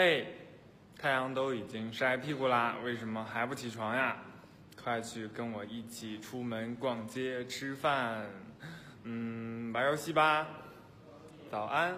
嘿太阳都已经晒屁股啦为什么还不起床呀？快去跟我一起出门逛街吃饭。嗯玩游戏吧。早安。